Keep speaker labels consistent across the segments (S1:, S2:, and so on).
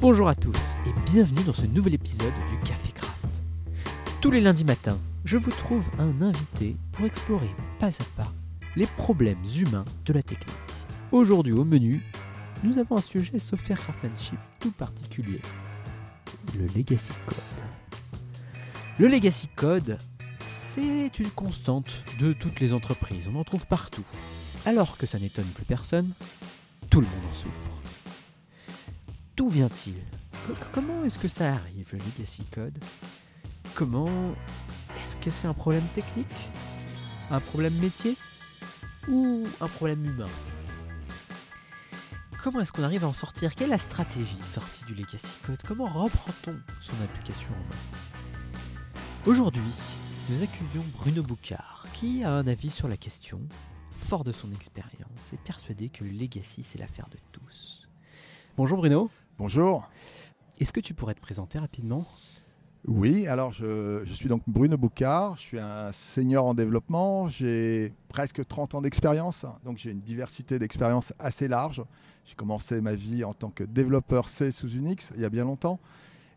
S1: Bonjour à tous et bienvenue dans ce nouvel épisode du Café Craft. Tous les lundis matins, je vous trouve un invité pour explorer pas à pas les problèmes humains de la technique. Aujourd'hui au menu, nous avons un sujet software craftsmanship tout particulier, le legacy code. Le legacy code, c'est une constante de toutes les entreprises, on en trouve partout. Alors que ça n'étonne plus personne, tout le monde en souffre. D'où vient-il Comment est-ce que ça arrive, le legacy code? Comment Est-ce que c'est un problème technique? Un problème métier? Ou un problème humain? Comment est-ce qu'on arrive à en sortir? Quelle est la stratégie de sortie du legacy code? Comment reprend-on son application en main? Aujourd'hui, nous accueillons Bruno Boucard, qui a un avis sur la question, fort de son expérience et persuadé que le legacy c'est l'affaire de tous. Bonjour Bruno.
S2: Bonjour.
S1: Est-ce que tu pourrais te présenter rapidement?
S2: Oui, alors je, suis donc Bruno Boucard, je suis un senior en développement, j'ai presque 30 ans d'expérience, donc j'ai une diversité d'expériences assez large. J'ai commencé ma vie en tant que développeur C sous Unix il y a bien longtemps.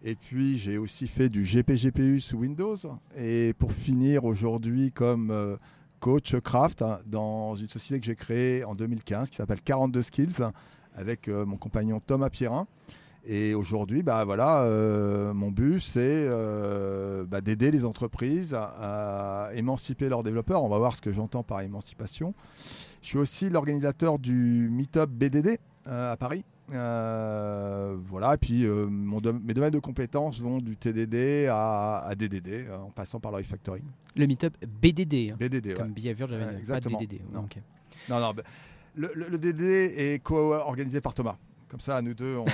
S2: Et puis j'ai aussi fait du GPGPU sous Windows. Et pour finir aujourd'hui comme euh, coach craft dans une société que j'ai créée en 2015 qui s'appelle 42 Skills avec euh, mon compagnon Thomas Pierrin. Et aujourd'hui, bah voilà, euh, mon but, c'est euh, bah, d'aider les entreprises à, émanciper leurs développeurs. On va voir ce que j'entends par émancipation. Je suis aussi l'organisateur du Meetup BDD à Paris. voilà, et puis mon mes domaines de compétences vont du TDD à, DDD, en passant par le refactoring.
S1: Le Meetup BDD.
S2: Hein. BDD,
S1: Comme Behavior
S2: exactement.
S1: pas DDD.
S2: Non, non, non bah, le, DD est co-organisé par Thomas. Comme ça, à nous deux, on.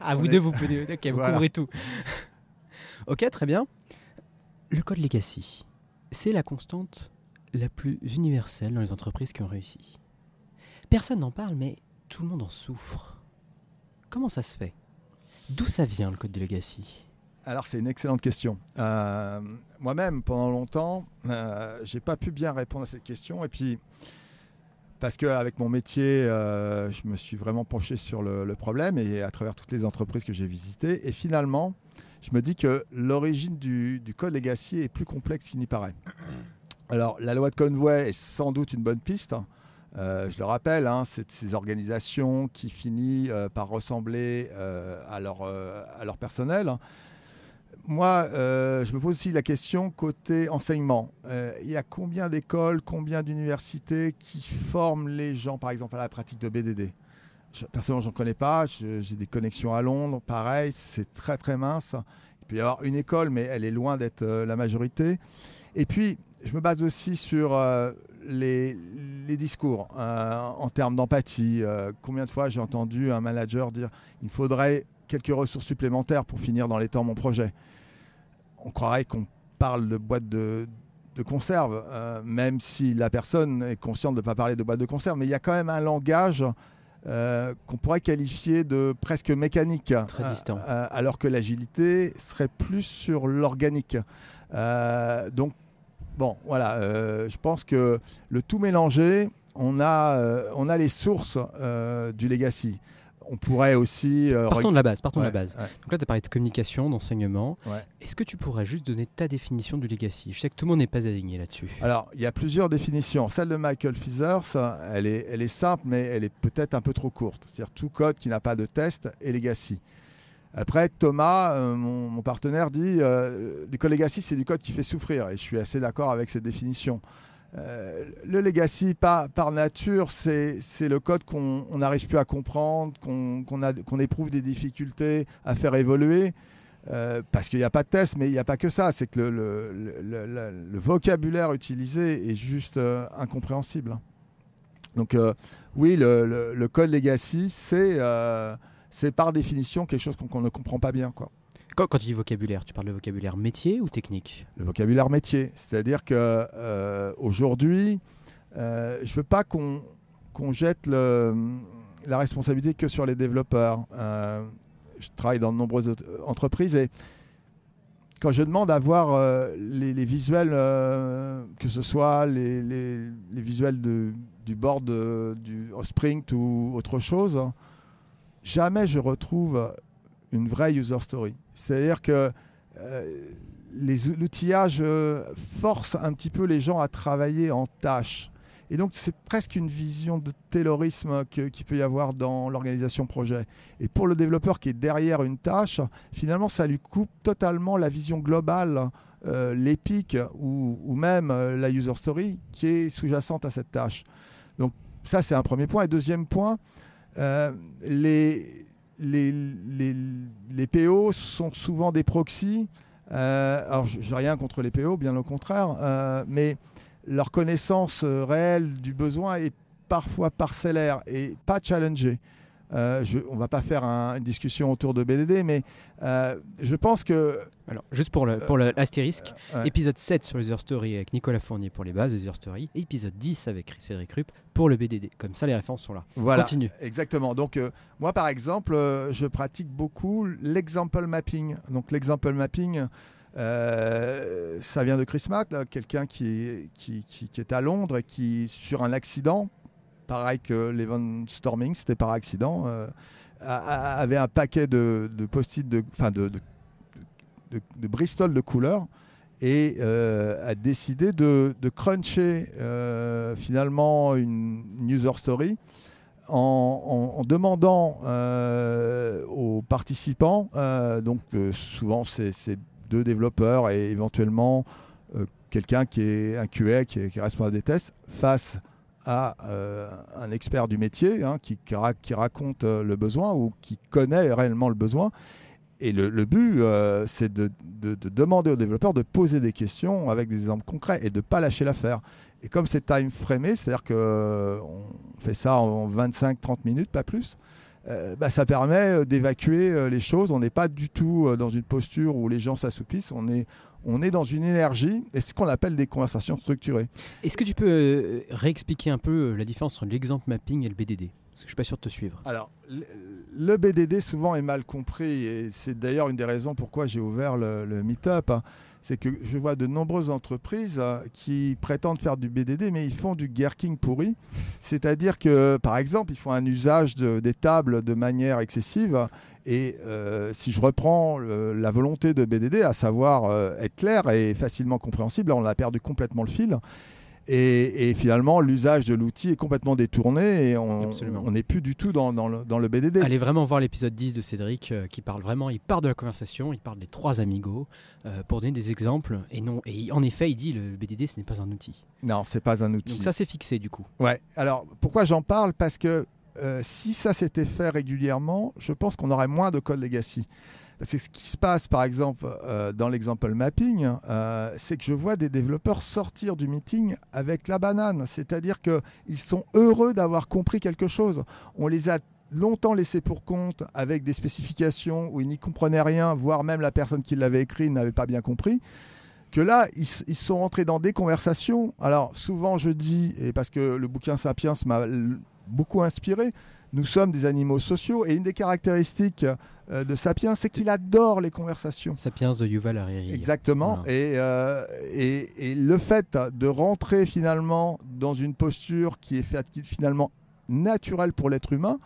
S1: à vous deux, vous pouvez. Ok, vous couvrez tout. ok, très bien. Le code legacy, c'est la constante la plus universelle dans les entreprises qui ont réussi. Personne n'en parle, mais tout le monde en souffre. Comment ça se fait? D'où ça vient le code de legacy?
S2: Alors c'est une excellente question. Euh, moi-même, pendant longtemps, euh, j'ai pas pu bien répondre à cette question. Et puis, parce qu'avec mon métier, euh, je me suis vraiment penché sur le, problème et à travers toutes les entreprises que j'ai visitées. Et finalement, je me dis que l'origine du, code legacy est plus complexe qu'il n'y paraît. Alors, la loi de Conway est sans doute une bonne piste. Euh, je le rappelle, hein, c'est ces organisations qui finissent euh, par ressembler à, leur, à leur personnel moi, euh, je me pose aussi la question côté enseignement. Euh, il y a combien d'écoles, combien d'universités qui forment les gens, par exemple, à la pratique de BDD Personnellement, je n'en connais pas. J'ai des connexions à Londres. Pareil, c'est très très mince. Il peut y avoir une école, mais elle est loin d'être euh, la majorité. Et puis, je me base aussi sur les, les, discours en termes d'empathie. combien de fois j'ai entendu un manager dire il faudrait quelques ressources supplémentaires pour finir dans les temps mon projet. On croirait qu'on parle de boîte de, de conserve, euh, même si la personne est consciente de ne pas parler de boîte de conserve, mais il y a quand même un langage euh, qu'on pourrait qualifier de presque mécanique.
S1: Très distant.
S2: Euh, alors que l'agilité serait plus sur l'organique. donc, bon, voilà, je pense que le tout mélangé, on a, on a les sources du legacy on pourrait aussi.
S1: Euh, partons de la base. Partons de la base. Donc là, tu as parlé de communication, d'enseignement. Est-ce que tu pourrais juste donner ta définition du legacy? Je sais que tout le monde n'est pas aligné là-dessus.
S2: Alors, il y a plusieurs définitions. Celle de Michael Feathers, elle est, elle est simple, mais elle est peut-être un peu trop courte. C'est-à-dire tout code qui n'a pas de test est legacy. Après, Thomas, euh, mon, partenaire, dit euh, du code legacy, c'est du code qui fait souffrir. Et je suis assez d'accord avec cette définition. Euh, le legacy, par, par nature, c'est le code qu'on n'arrive plus à comprendre, qu'on éprouve des difficultés à faire évoluer. Euh, parce qu'il n'y a pas de test, mais il n'y a pas que ça. C'est que le, vocabulaire utilisé est juste euh, incompréhensible. Donc oui, le, code legacy, c'est par définition quelque chose qu'on ne comprend pas bien. Quoi.
S1: Quand, tu dis vocabulaire, tu parles de vocabulaire métier ou technique
S2: Le vocabulaire métier. C'est-à-dire que euh, euh, je ne veux pas qu'on jette la responsabilité que sur les développeurs. Euh, je travaille dans de nombreuses entreprises et quand je demande à voir les, visuels, que ce soit les, visuels du board du Sprint ou autre chose, jamais je retrouve une vraie user story. C'est-à-dire que euh, l'outillage euh, force un petit peu les gens à travailler en tâches. Et donc, c'est presque une vision de taylorisme qu'il peut y avoir dans l'organisation projet. Et pour le développeur qui est derrière une tâche, finalement, ça lui coupe totalement la vision globale, euh, l'épique ou, même euh, la user story qui est sous-jacente à cette tâche. Donc, ça, c'est un premier point. Et deuxième point, euh, les, les, PO sont souvent des proxys. alors, j'ai rien contre les PO, bien au contraire, mais leur connaissance euh, réelle du besoin est parfois parcellaire et pas challengée. Euh, je, on va pas faire une discussion autour de BDD, mais euh, je pense que.
S1: Alors, juste pour l'astérisque, le, pour épisode 7 sur User Story avec Nicolas Fournier pour les bases User Story, et épisode 10 avec Cédric Rupp pour le BDD. Comme ça, les références sont là.
S2: Voilà.
S1: Continue.
S2: Exactement. Donc, moi, par exemple, je pratique beaucoup l'example mapping. Donc, l'example mapping, euh, ça vient de Chris Matt, quelqu'un qui, qui, qui, est à Londres et qui, sur un accident, pareil que l'event Storming, c'était par accident, euh, avait un paquet de, post-it, de, de, de, Bristol de couleurs et euh, a décidé de, cruncher finalement une, user story en, demandant aux participants, donc souvent c'est deux développeurs et éventuellement euh, quelqu'un qui est un QA, qui est, responsable des tests, face à euh, un expert du métier hein, qui, raconte euh, le besoin ou qui connaît réellement le besoin. Et le, but, c'est de, demander aux développeurs de poser des questions avec des exemples concrets et de ne pas lâcher l'affaire. Et comme c'est time framé, c'est-à-dire qu'on fait ça en 25-30 minutes, pas plus, euh, bah, ça permet euh, d'évacuer euh, les choses. On n'est pas du tout dans une posture où les gens s'assoupissent. On est, on est dans une énergie et ce qu'on appelle des conversations structurées.
S1: Est-ce que tu peux réexpliquer un peu la différence entre l'exemple mapping et le BDD Parce que je ne suis pas sûr de te suivre.
S2: Alors, le BDD souvent est mal compris et c'est d'ailleurs une des raisons pourquoi j'ai ouvert le, le Meetup. Hein c'est que je vois de nombreuses entreprises euh, qui prétendent faire du BDD, mais ils font du gherking pourri. C'est-à-dire que, par exemple, ils font un usage des tables de manière excessive. Et euh, si je reprends la volonté de BDD, à savoir euh, être clair et facilement compréhensible, on a perdu complètement le fil. Et, finalement, l'usage de l'outil est complètement détourné et on n'est plus du tout dans, le, BDD.
S1: Allez vraiment voir l'épisode 10 de Cédric euh, qui parle vraiment, il part de la conversation, il parle des trois amigos euh, pour donner des exemples. Et, non, et en effet, il dit le BDD, ce n'est pas un outil.
S2: Non, c'est pas un outil.
S1: Donc ça, c'est fixé du coup.
S2: Ouais. Alors, pourquoi j'en parle? Parce que euh, si ça s'était fait régulièrement, je pense qu'on aurait moins de code legacy. C'est ce qui se passe, par exemple, euh, dans l'exemple mapping, euh, c'est que je vois des développeurs sortir du meeting avec la banane. C'est-à-dire qu'ils sont heureux d'avoir compris quelque chose. On les a longtemps laissés pour compte avec des spécifications où ils n'y comprenaient rien, voire même la personne qui l'avait écrit n'avait pas bien compris. Que là, ils, ils, sont rentrés dans des conversations. Alors, souvent, je dis, et parce que le bouquin Sapiens m'a beaucoup inspiré, nous sommes des animaux sociaux et une des caractéristiques euh, de Sapiens, c'est qu'il adore les conversations.
S1: Sapiens de Yuval Harari.
S2: Exactement. Euh, et, et, le fait de rentrer finalement dans une posture qui est finalement naturelle pour l'être humain,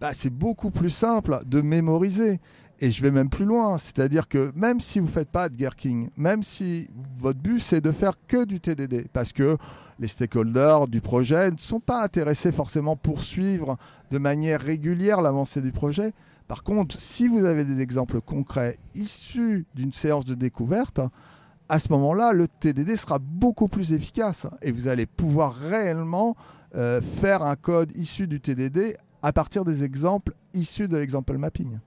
S2: bah, c'est beaucoup plus simple de mémoriser. Et je vais même plus loin, c'est-à-dire que même si vous ne faites pas de Gherkin, même si votre but c'est de faire que du TDD, parce que les stakeholders du projet ne sont pas intéressés forcément pour suivre de manière régulière l'avancée du projet. Par contre, si vous avez des exemples concrets issus d'une séance de découverte, à ce moment-là, le TDD sera beaucoup plus efficace et vous allez pouvoir réellement euh, faire un code issu du TDD à partir des exemples issus de l'example mapping.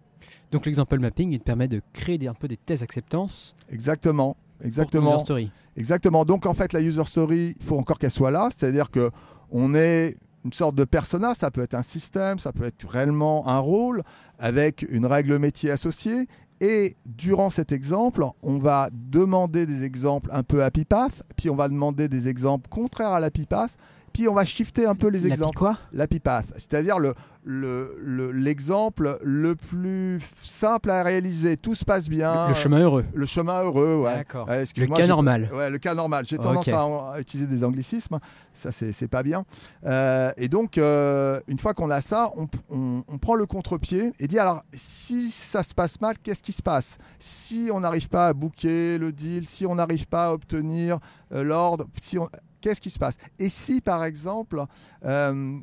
S1: Donc l'example mapping, il permet de créer un peu des thèses acceptance.
S2: Exactement. Exactement.
S1: User story.
S2: Exactement. Donc en fait, la user story, il faut encore qu'elle soit là. C'est-à-dire que on est une sorte de persona. Ça peut être un système, ça peut être réellement un rôle avec une règle métier associée. Et durant cet exemple, on va demander des exemples un peu happy path, puis on va demander des exemples contraires à l'happy path, puis on va shifter un peu les
S1: La
S2: exemples.
S1: quoi
S2: L'happy path, c'est-à-dire le, le- le- l'exemple le, plus simple à réaliser. Tout se passe bien.
S1: Le chemin heureux.
S2: Le chemin heureux, ouais.
S1: D'accord.
S2: Ouais,
S1: Le cas normal.
S2: Ouais, le cas normal. J'ai tendance à, à utiliser des anglicismes. Ça, c'est c'est pas bien. Euh, et donc, euh, une fois qu'on a ça, on, on- on prend le contre-pied et dit alors, si ça se passe mal, qu'est-ce qui se passe? Si on n'arrive pas à booker le deal, si on n'arrive pas à obtenir euh, l'ordre, si on- qu'est-ce qui se passe? Et si, par exemple, euh,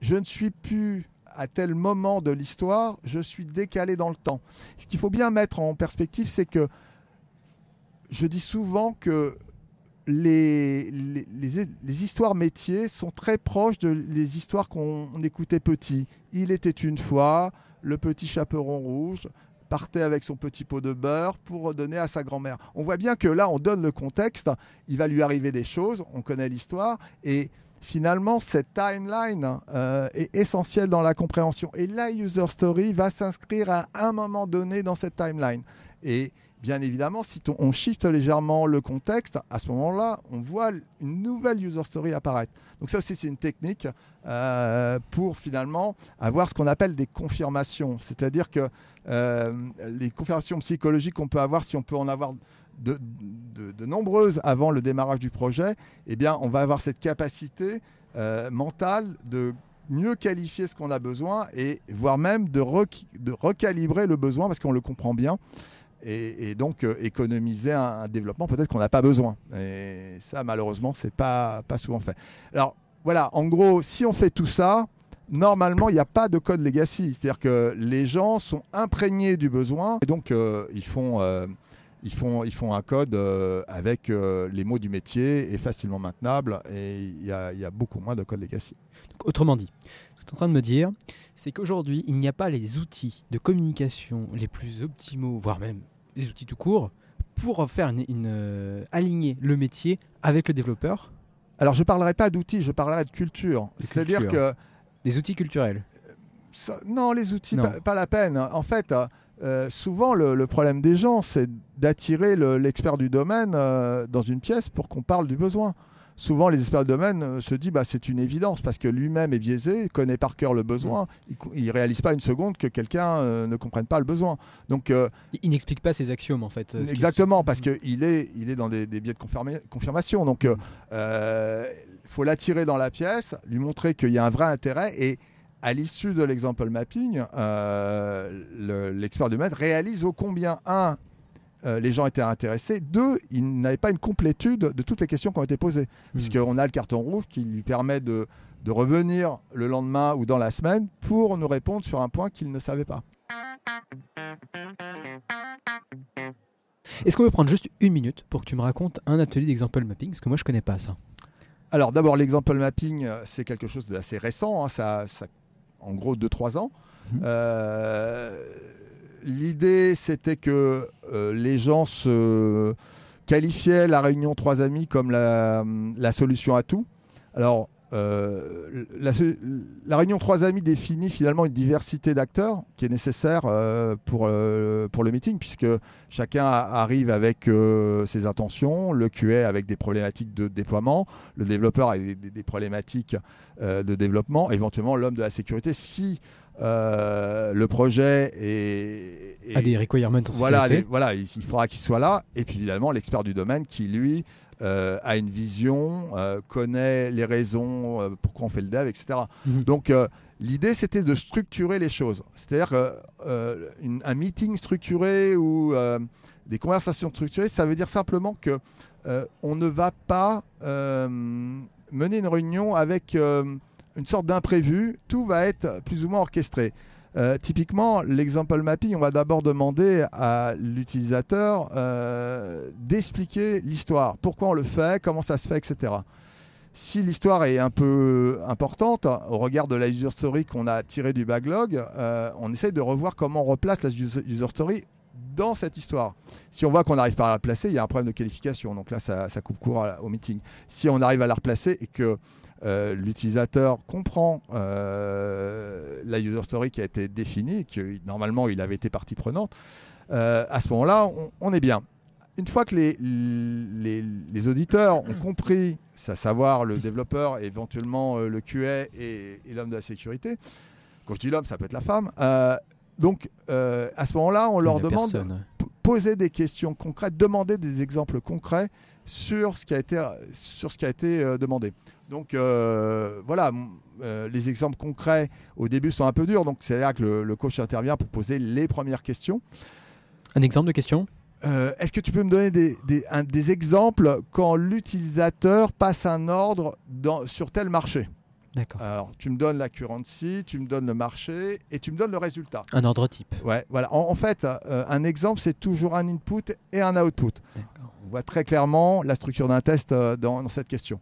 S2: je ne suis plus à tel moment de l'histoire, je suis décalé dans le temps. Ce qu'il faut bien mettre en perspective, c'est que je dis souvent que les, histoires métiers sont très proches de histoires qu'on on écoutait petit. Il était une fois, le petit chaperon rouge partait avec son petit pot de beurre pour donner à sa grand-mère. On voit bien que là, on donne le contexte, il va lui arriver des choses, on connaît l'histoire, et finalement, cette timeline euh, est essentielle dans la compréhension. Et la user story va s'inscrire à un moment donné dans cette timeline. Et bien évidemment, si on shift légèrement le contexte, à ce moment-là, on voit une nouvelle user story apparaître. Donc ça aussi, c'est une technique euh, pour finalement avoir ce qu'on appelle des confirmations. C'est-à-dire que euh, les confirmations psychologiques qu'on peut avoir, si on peut en avoir de, nombreuses avant le démarrage du projet, eh bien, on va avoir cette capacité euh, mentale de mieux qualifier ce qu'on a besoin et voire même de recalibrer le besoin parce qu'on le comprend bien et, donc euh, économiser un, développement peut-être qu'on n'a pas besoin. Et ça, malheureusement, c'est pas pas souvent fait. Alors voilà, en gros, si on fait tout ça, normalement, il n'y a pas de code legacy. C'est-à-dire que les gens sont imprégnés du besoin et donc euh, ils font euh, ils font, ils font un code avec les mots du métier et facilement maintenable et il y y a beaucoup moins de code legacy.
S1: Autrement dit, tu es en train de me dire, c'est qu'aujourd'hui, il n'y a pas les outils de communication les plus optimaux, voire même les outils tout court, pour faire une, une, euh, aligner le métier avec le développeur,
S2: Alors je ne parlerai pas d'outils, je parlerai de culture. C'est-à-dire que
S1: des outils culturels.
S2: Ça- non, les outils,
S1: Non.
S2: Pas, pas la peine. En fait, euh, souvent, le, le problème des gens, c'est d'attirer le- l'expert du domaine euh, dans une pièce pour qu'on parle du besoin. Souvent, les experts du domaine euh, se disent bah, c'est une évidence parce que lui-même est biaisé, connaît par cœur le besoin. Il ne réalise pas une seconde que quelqu'un euh, ne comprenne pas le besoin. Donc, euh,
S1: Il, n'explique pas ces axiomes en fait.
S2: Exactement, parce qu'il est, il est dans des, des biais de confirma- confirmation. Donc, il faut l'attirer dans la pièce, lui montrer qu'il y a un vrai intérêt et à l'issue de l'example mapping, le- l'expert du maître réalise au combien, un, euh, les gens étaient intéressés, deux, il n'avait pas une complétude de toutes les questions qui ont été posées,
S1: Hmm.
S2: puisqu'on a le carton rouge qui lui permet de, de revenir le lendemain ou dans la semaine pour nous répondre sur un point qu'il ne savait pas.
S1: Est-ce qu'on peut prendre juste une minute pour que tu me racontes un atelier d'example mapping? Parce que moi je connais pas ça.
S2: Alors d'abord, l'example mapping, euh, c'est quelque chose d'assez récent, hein, ça, ça- en gros 2-3 ans.
S1: Mhm.
S2: Euh, L'idée, c'était que euh, les gens se qualifiaient la réunion trois amis comme la, solution à tout. Alors, euh, la, réunion trois amis définit finalement une diversité d'acteurs qui est nécessaire euh, pour, pour le meeting, puisque chacun arrive avec ses intentions, le QA avec des problématiques de déploiement, le développeur avec des, des- problématiques de développement, éventuellement l'homme de la sécurité. Si euh, le projet est, est-
S1: À des requirements en
S2: voilà, des- voilà, il, il faudra qu'il soit là. Et puis évidemment, l'expert du domaine qui, lui, euh, a une vision, euh, connaît les raisons, pourquoi on fait le dev, etc.
S1: Mhm.
S2: Donc, l'idée, c'était de structurer les choses. C'est-à-dire qu'un meeting structuré ou des conversations structurées, ça veut dire simplement que on ne va pas mener une réunion avec une sorte d'imprévu. Tout va être plus ou moins orchestré. Euh, typiquement, l'example mapping, on va d'abord demander à l'utilisateur euh, d'expliquer l'histoire, pourquoi on le fait, comment ça se fait, etc. Si l'histoire est un peu importante, au regard de la user story qu'on a tirée du backlog, euh, on essaye de revoir comment on replace la user story dans cette histoire. Si on voit qu'on n'arrive pas à la placer, il y a un problème de qualification. Donc là, ça, coupe court au meeting. Si on arrive à la replacer et que euh, l'utilisateur comprend euh, la user story qui a été définie, que normalement il avait été partie prenante, euh, à ce moment-là, on, on est bien. une fois que les, les, les auditeurs ont compris, à savoir le développeur, éventuellement le QA et, et l'homme de la sécurité, quand je dis l'homme, ça peut être la femme, donc à ce moment-là, on leur demande de
S1: personne.
S2: poser des questions concrètes, demander des exemples concrets sur ce qui a été, sur ce qui a été demandé. Donc euh, voilà, euh, les exemples concrets au début sont un peu durs, donc c'est là que le, le coach intervient pour poser les premières questions.
S1: Un exemple de question?
S2: Euh, Est-ce que tu peux me donner des, des- un- des exemples quand l'utilisateur passe un ordre dans- sur tel marché?
S1: D'accord.
S2: Alors, tu me donnes la currency, tu me donnes le marché et tu me donnes le résultat.
S1: Un ordre type.
S2: Ouais, voilà. En, en fait, un exemple, c'est toujours un input et un output. On voit très clairement la structure d'un test dans, dans cette question.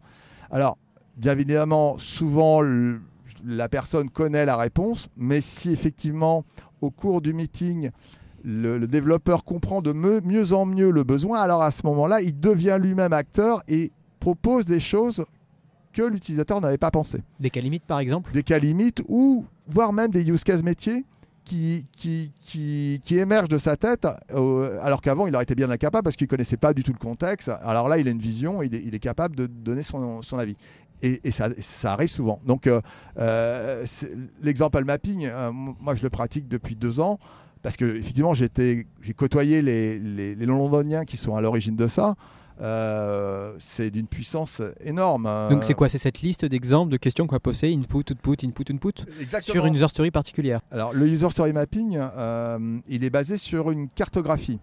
S2: Alors, bien évidemment, souvent, le- la personne connaît la réponse, mais si effectivement, au cours du meeting, le, le développeur comprend de me- mieux en mieux le besoin, alors à ce moment-là, il devient lui-même acteur et propose des choses que l'utilisateur n'avait pas pensé
S1: Des cas limites, par exemple?
S2: Des cas limites ou voire même des use cases métiers qui, qui, qui, qui émergent de sa tête euh, alors qu'avant il aurait été bien incapable parce qu'il connaissait pas du tout le contexte. Alors là il a une vision, il est, il est capable de donner son, son avis. Et, et ça, ça arrive souvent. Donc euh, euh, l'exemple mapping, euh, moi je le pratique depuis deux ans parce que effectivement j'ai côtoyé les, les, les londoniens qui sont à l'origine de ça. Euh, c'est d'une puissance énorme.
S1: Donc c'est quoi? C'est cette liste d'exemples de questions qu'on va poser input, output, input, input
S2: Exactement.
S1: sur une user story particulière?
S2: Alors, le user story mapping, il est basé sur une cartographie.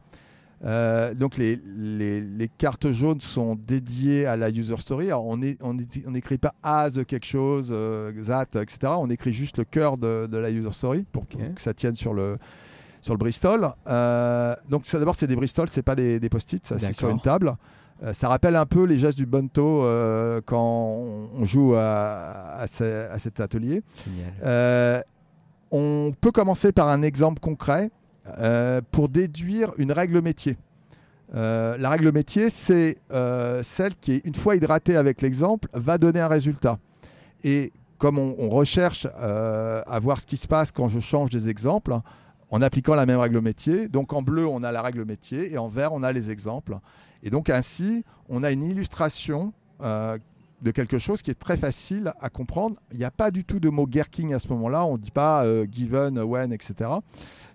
S2: Euh, donc, les, les- les cartes jaunes sont dédiées à la user story. Alors, on n'écrit on est- on n'écrit pas as quelque chose, euh, that, etc. On écrit juste le cœur de, de la user story pour que ça tienne sur le, sur le Bristol. Euh, donc, ça, d'abord, c'est des Bristol, c'est pas des, des post-it, ça c'est sur une table. Euh, ça rappelle un peu les gestes du Bonto quand on, joue à, à ce- à cet atelier. On peut commencer par un exemple concret pour déduire une règle métier. Euh, la règle métier, c'est euh, celle qui, une fois hydratée avec l'exemple, va donner un résultat. Et comme on, recherche euh, à voir ce qui se passe quand je change des exemples, en appliquant la même règle métier, donc en bleu, on a la règle métier, et en vert, on a les exemples. Et donc ainsi, on a une illustration euh, de quelque chose qui est très facile à comprendre. Il n'y a pas du tout de mot gherking à ce moment-là. On ne dit pas euh, given, when, etc.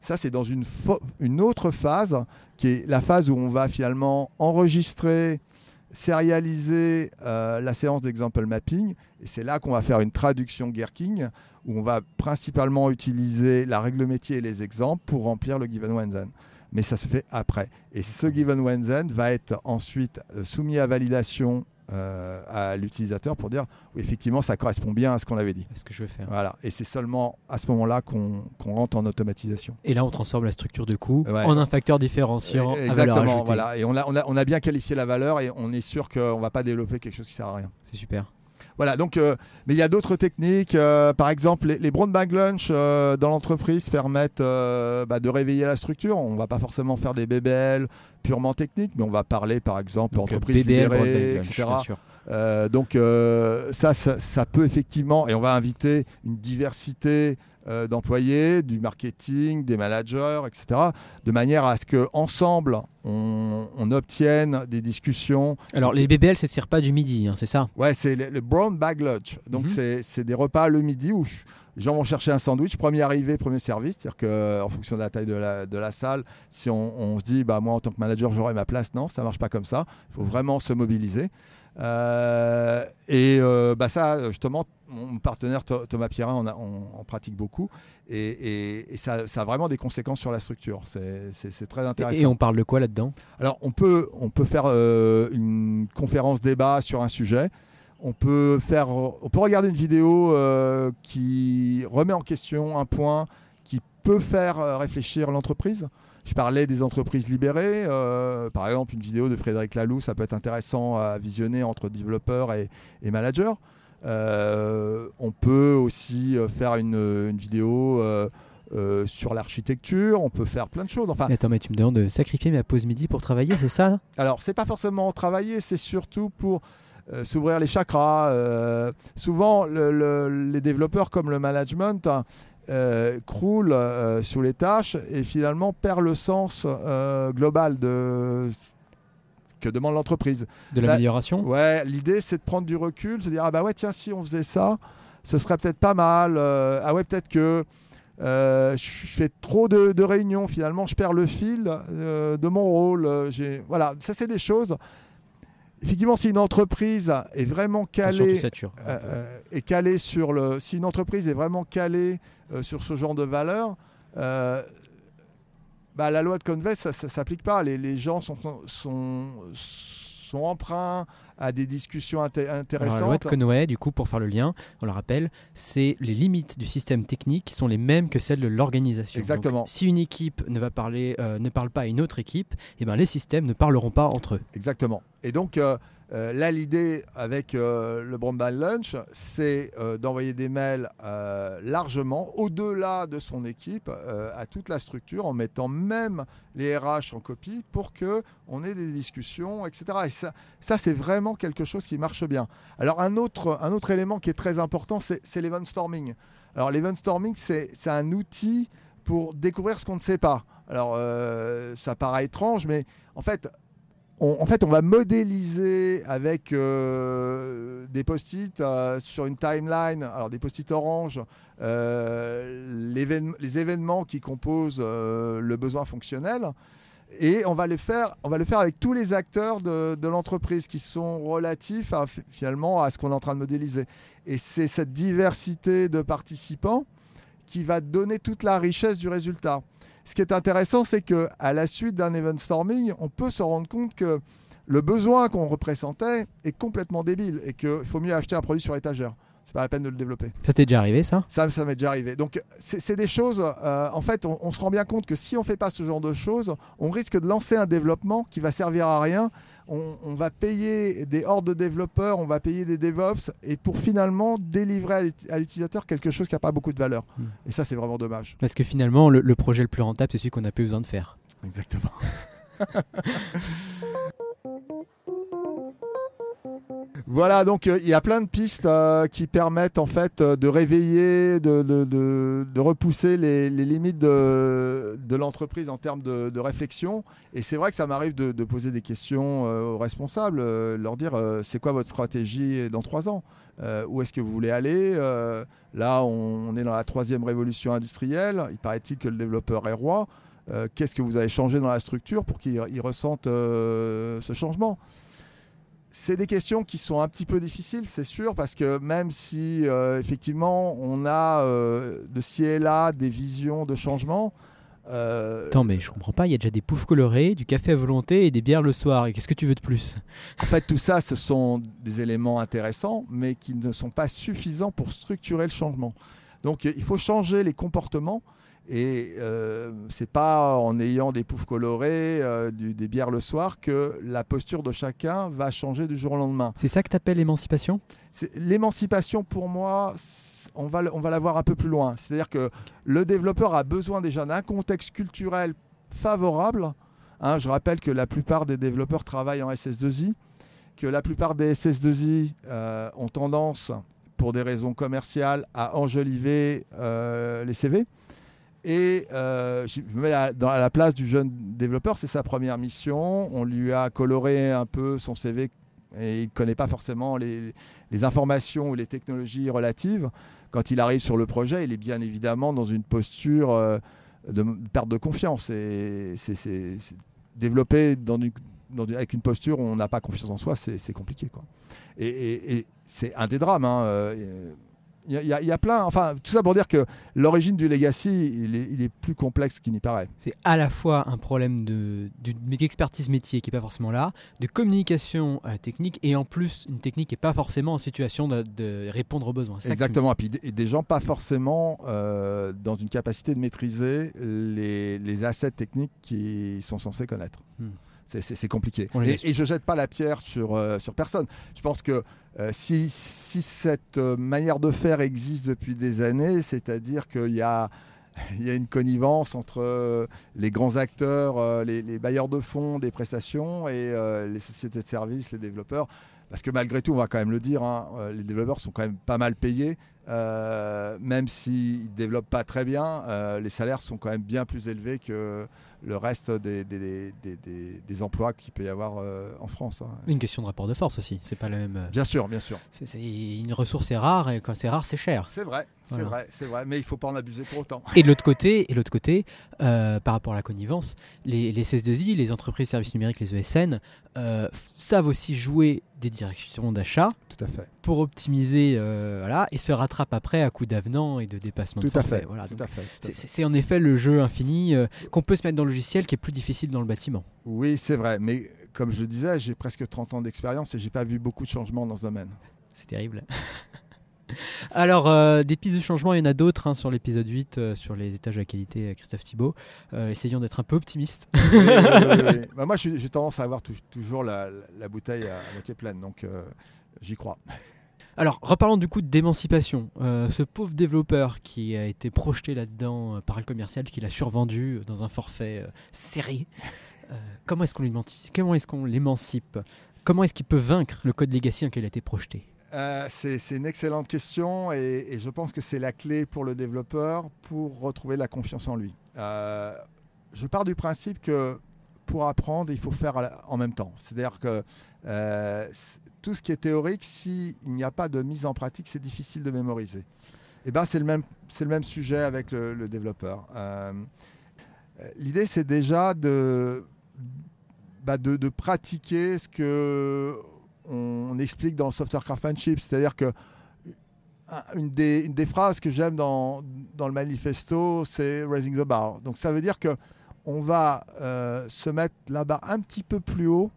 S2: Ça, c'est dans une, autre phase qui est la phase où on va finalement enregistrer, sérialiser euh, la séance d'example mapping. Et c'est là qu'on va faire une traduction gherking où on va principalement utiliser la règle métier et les exemples pour remplir le given when then. Mais ça se fait après. Et ce given when then va être ensuite euh, soumis à validation euh, à l'utilisateur pour dire oui, effectivement ça correspond bien à ce qu'on avait dit.
S1: Ce que je veux faire.
S2: Voilà. Et c'est seulement à ce moment-là qu'on rentre en automatisation.
S1: Et là, on transforme la structure de coût
S2: Ouais.
S1: en un facteur différenciant à valeur
S2: Exactement.
S1: ajoutée.
S2: Voilà. Et on a, on, a, on a bien qualifié la valeur et on est sûr qu'on ne va pas développer quelque chose qui sert à rien.
S1: C'est super.
S2: Voilà, donc, euh, mais il y a d'autres techniques. euh, par exemple, les, les brown bag lunch euh, dans l'entreprise permettent bah, de réveiller la structure. On ne va pas forcément faire des BBL purement techniques, mais on va parler, par exemple,
S1: Donc,
S2: entreprise
S1: BBL,
S2: libérée,
S1: lunch,
S2: etc.
S1: bien sûr.
S2: Euh, donc euh, ça, ça, ça peut effectivement, et on va inviter une diversité euh, d'employés, du marketing, des managers, etc., de manière à ce que ensemble on, on obtienne des discussions.
S1: Alors, les BBL, sert pas du midi, hein, c'est ça?
S2: Ouais, c'est le, le brown bag lunch. Donc
S1: Mhm.
S2: c'est- c'est des repas le midi où je- les gens vont chercher un sandwich, premier arrivé, premier service, c'est-à-dire que en fonction de la taille de la, de la salle, si on, on se dit, bah moi en tant que manager j'aurai ma place, non, ça marche pas comme ça. Il faut vraiment se mobiliser. Euh, et euh, bah ça, justement, mon partenaire Tho- Thomas Pierrin on, a- on- on pratique beaucoup et, et- et ça, ça a vraiment des conséquences sur la structure. C'est- très intéressant.
S1: Et on parle de quoi là-dedans?
S2: Alors, on peut, on peut faire euh, une conférence débat sur un sujet. On peut, faire, on peut regarder une vidéo qui remet en question un point qui peut faire réfléchir l'entreprise. Je parlais des entreprises libérées. euh, par exemple, une vidéo de Frédéric Laloux, ça peut être intéressant à visionner entre développeurs et, et managers. Euh, on peut aussi euh, faire une, une vidéo euh, sur l'architecture. On peut faire plein de choses. Enfin,
S1: Mais Attends, mais tu me demandes de sacrifier ma pause midi pour travailler, c'est ça
S2: alors, c'est pas forcément travailler, c'est surtout pour s'ouvrir les chakras. Souvent, le- le- les développeurs, comme le management, hein, euh, croulent euh, sous les tâches et finalement perdent le sens euh, global de que demande l'entreprise.
S1: De l'amélioration
S2: Ouais, l'idée c'est de prendre du recul, se dire ah bah ouais tiens si on faisait ça, ce serait peut-être pas mal. euh, ah ouais peut-être que je fais trop de, de réunions finalement, je perds le fil de mon rôle. voilà, ça c'est des choses. Effectivement, si une entreprise est vraiment calée euh, est calée sur le. Si une entreprise est vraiment calée sur ce genre de valeurs, euh, bah, la loi de Conway, ça ne s'applique pas. Les, les gens sont, sont, sont emprunts à des discussions inté-
S1: Alors,
S2: intéressantes.
S1: la loi de Conway, du coup, pour faire le lien, on le rappelle, c'est les limites du système technique qui sont les mêmes que celles de l'organisation.
S2: Exactement.
S1: Donc, si une équipe ne va parler, euh, ne parle pas à une autre équipe, eh ben, les systèmes ne parleront pas entre eux.
S2: Exactement. Et donc euh, euh, là, l'idée avec euh, le Broadband Lunch, c'est euh, d'envoyer des mails largement, au-delà de son équipe, à toute la structure, en mettant même les RH en copie pour que on ait des discussions, etc. Et ça, c'est vraiment quelque chose qui marche bien. Alors un autre, un autre élément qui est très important, c'est l'event storming. Alors l'event storming, c'est un outil pour découvrir ce qu'on ne sait pas. Alors ça paraît étrange, mais en fait, en fait, on va modéliser avec euh, des post-it euh, sur une timeline, alors des post-it orange, euh, les événements qui composent le besoin fonctionnel. Et on va, faire, on va le faire avec tous les acteurs de, l'entreprise qui sont relatifs finalement à ce qu'on est en train de modéliser. Et c'est cette diversité de participants qui va donner toute la richesse du résultat. Ce qui est intéressant, c'est que à la suite d'un event storming, on peut se rendre compte que le besoin qu'on représentait est complètement débile et qu'il faut mieux acheter un produit sur étagère. C'est pas la peine de le développer.
S1: Ça t'est déjà arrivé, ça?
S2: Ça, ça m'est déjà arrivé. Donc, c'est des choses. euh, en fait, on, on se rend bien compte que si on fait pas ce genre de choses, on risque de lancer un développement qui va servir à rien. On, on va payer des hordes de développeurs, on va payer des DevOps, et pour finalement délivrer à l'utilisateur quelque chose qui n'a pas beaucoup de valeur.
S1: Hmm.
S2: Et ça, c'est vraiment dommage.
S1: Parce que finalement, le, le projet le plus rentable, c'est celui qu'on n'a plus besoin de faire.
S2: Exactement. Voilà, donc euh, il y a plein de pistes euh, qui permettent en fait euh, de réveiller, de, repousser les, limites de, l'entreprise en termes de, réflexion. Et c'est vrai que ça m'arrive de, poser des questions aux responsables, leur dire c'est quoi votre stratégie dans trois ans? Où est-ce que vous voulez aller? Là, on, on est dans la troisième révolution industrielle. Il paraît-il que le développeur est roi. Qu'est-ce que vous avez changé dans la structure pour qu'ils ils ressentent ce changement? C'est des questions qui sont un petit peu difficiles, c'est sûr, parce que même si euh, effectivement on a euh, de ci et là des visions de changement, euh,
S1: Attends, mais je comprends pas, il y a déjà des poufs colorés, du café à volonté et des bières le soir. Et qu'est-ce que tu veux de plus?
S2: En fait tout ça, ce sont des éléments intéressants, mais qui ne sont pas suffisants pour structurer le changement. Donc il faut changer les comportements. Et euh, c'est pas en ayant des poufs colorés, euh, du- des bières le soir, que la posture de chacun va changer du jour au lendemain.
S1: C'est ça que t'appelles l'émancipation?
S2: C'est- L'émancipation, pour moi, on va, on va la voir un peu plus loin. C'est-à-dire que le développeur a besoin déjà d'un contexte culturel favorable. Hein, je rappelle que la plupart des développeurs travaillent en SS2I, que la plupart des SS2I euh, ont tendance, pour des raisons commerciales, à enjoliver euh, les CV. Et euh, je me mets à, dans, la place du jeune développeur, c'est sa première mission. On lui a coloré un peu son CV et il ne connaît pas forcément les, informations ou les technologies relatives. Quand il arrive sur le projet, il est bien évidemment dans une posture euh, de perte de confiance. Et développer avec une posture où on n'a pas confiance en soi, c'est compliqué. Et c'est un des drames. hein, euh, Il y, a- y y plein. Enfin, tout ça pour dire que l'origine du legacy, il est, il est plus complexe qu'il n'y paraît.
S1: C'est à la fois un problème de, de- d'expertise métier qui n'est pas forcément là, de communication euh, technique, et en plus une technique qui n'est pas forcément en situation de, de répondre aux besoins.
S2: Exactement. Et puis des, et des gens pas forcément euh, dans une capacité de maîtriser les, les assets techniques qu'ils sont censés connaître.
S1: Hmm.
S2: C'est- compliqué. Et, et je jette pas la pierre sur, euh, sur personne. Je pense que euh, si, cette euh, manière de faire existe depuis des années, c'est-à-dire qu'il y a, une connivence entre euh, les grands acteurs, les, bailleurs de fonds des prestations et les sociétés de services, les développeurs. Parce que malgré tout, on va quand même le dire, hein, les développeurs sont quand même pas mal payés. Euh, même s'ils ne développent pas très bien, euh, les salaires sont quand même bien plus élevés que le reste des, des, des, des emplois qu'il peut y avoir euh, en France. Hein.
S1: Une question de rapport de force aussi, c'est pas la même.
S2: Bien sûr, bien sûr.
S1: C'est, une ressource est rare et quand c'est rare, c'est cher.
S2: C'est vrai, c'est vrai, c'est vrai, mais il faut pas en abuser pour autant.
S1: Et de l'autre côté, et l'autre côté, par rapport à la connivence, les, les CS2I, les entreprises de services numériques, les ESN, savent aussi jouer des directions d'achat
S2: tout à fait
S1: pour optimiser voilà et se rattrapent après à coup d'avenant et de dépassement
S2: tout
S1: de
S2: à fait
S1: voilà
S2: tout à fait
S1: c'est en effet le jeu infini euh, qu'on peut se mettre dans le logiciel qui est plus difficile dans le bâtiment
S2: oui c'est vrai mais comme je le disais j'ai presque 30 ans d'expérience et j'ai pas vu beaucoup de changements dans ce domaine
S1: c'est terrible Alors, euh, des pistes de changement, il y en a d'autres hein, sur l'épisode 8, euh, sur les étages de la qualité, euh, Christophe Thibault. essayons d'être un peu optimistes.
S2: Bah, moi, j'ai tendance à avoir toujours la, bouteille à, moitié pleine, donc j'y crois.
S1: Alors, reparlons du coup d'émancipation. ce pauvre développeur qui a été projeté là-dedans par le commercial, qui l'a survendu dans un forfait serré, comment est-ce qu'on l'émancipe? Comment est-ce qu'il peut vaincre le code legacy en lequel il a été projeté?
S2: Euh, c'est une excellente question et, je pense que c'est la clé pour le développeur pour retrouver la confiance en lui. Euh, je pars du principe que pour apprendre, il faut faire en même temps. C'est-à-dire que euh, tout ce qui est théorique, s'il n'y a pas de mise en pratique, c'est difficile de mémoriser. Et eh ben, c'est le, même, le même sujet avec le, développeur. L'idée, c'est déjà de, bah, de, de, pratiquer ce que on explique dans le software craftsmanship, c'est-à-dire que une des, phrases que j'aime dans, le manifesto, c'est raising the bar. Donc ça veut dire que on va euh, se mettre la barre un petit peu plus haut,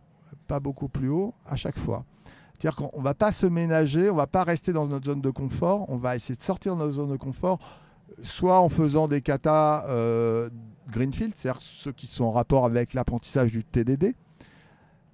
S2: pas beaucoup plus haut, à chaque fois. C'est-à-dire qu'on ne va pas se ménager, on ne va pas rester dans notre zone de confort, on va essayer de sortir de notre zone de confort, soit en faisant des katas euh, Greenfield, c'est-à-dire ceux qui sont en rapport avec l'apprentissage du TDD,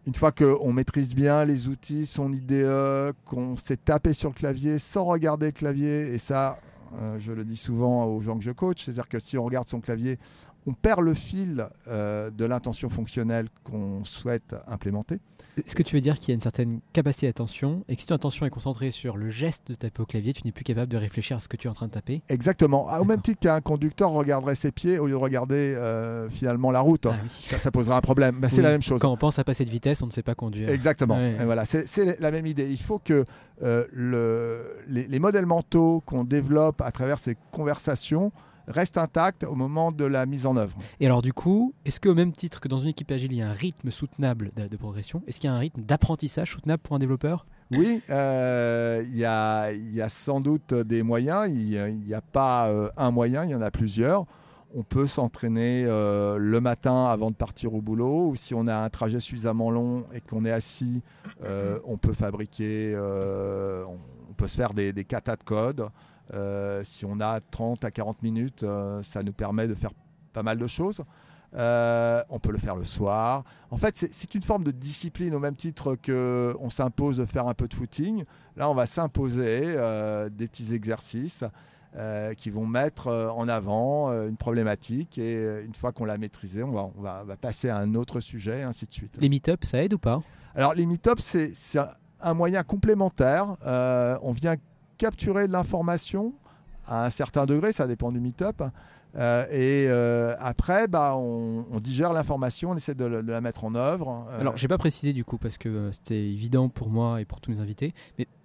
S2: une fois qu'on maîtrise bien les outils, son IDE, qu'on s'est tapé sur le clavier sans regarder le clavier, et ça, euh, je le dis souvent aux gens que je coach, c'est-à-dire que si on regarde son clavier, on perd le fil euh, de l'intention fonctionnelle qu'on souhaite implémenter.
S1: Est-ce que tu veux dire qu'il y a une certaine capacité d'attention et que si ton attention est concentrée sur le geste de taper au clavier, tu n'es plus capable de réfléchir à ce que tu es en train de taper?
S2: Exactement. Ah, au même titre qu'un conducteur regarderait ses pieds au lieu de regarder euh, finalement la route. Ah ça, ça, posera un problème. c'est la même chose.
S1: Quand on pense à passer de vitesse, on ne sait pas conduire.
S2: Exactement. voilà, c'est la même idée. Il faut que euh, le, les modèles mentaux qu'on développe à travers ces conversations reste intact au moment de la mise en œuvre.
S1: Et alors du coup, est-ce qu'au même titre que dans une équipe agile, il y a un rythme soutenable de, progression, est-ce qu'il y a un rythme d'apprentissage soutenable pour un développeur?
S2: Oui, euh, il y, a, sans doute des moyens. Il n'y a, pas euh, un moyen, il y en a plusieurs. On peut s'entraîner euh, le matin avant de partir au boulot, ou si on a un trajet suffisamment long et qu'on est assis, on peut fabriquer, on peut se faire des, des katas de code. Euh, si on a 30 à 40 minutes, euh, ça nous permet de faire pas mal de choses. Euh, on peut le faire le soir. En fait, c'est une forme de discipline au même titre qu'on s'impose de faire un peu de footing. Là, on va s'imposer des petits exercices qui vont mettre en avant une problématique et une fois qu'on l'a maîtrisée, on va, on, va, passer à un autre sujet, et ainsi de suite.
S1: Les meet-ups, ça aide ou pas?
S2: Alors, les meet-ups, c'est un moyen complémentaire. on vient capturer de l'information à un certain degré, ça dépend du meet-up. Euh, et euh, après, bah, on, digère l'information, on essaie de, la mettre en œuvre.
S1: Euh. Alors, j'ai pas précisé du coup parce que c'était évident pour moi et pour tous mes invités,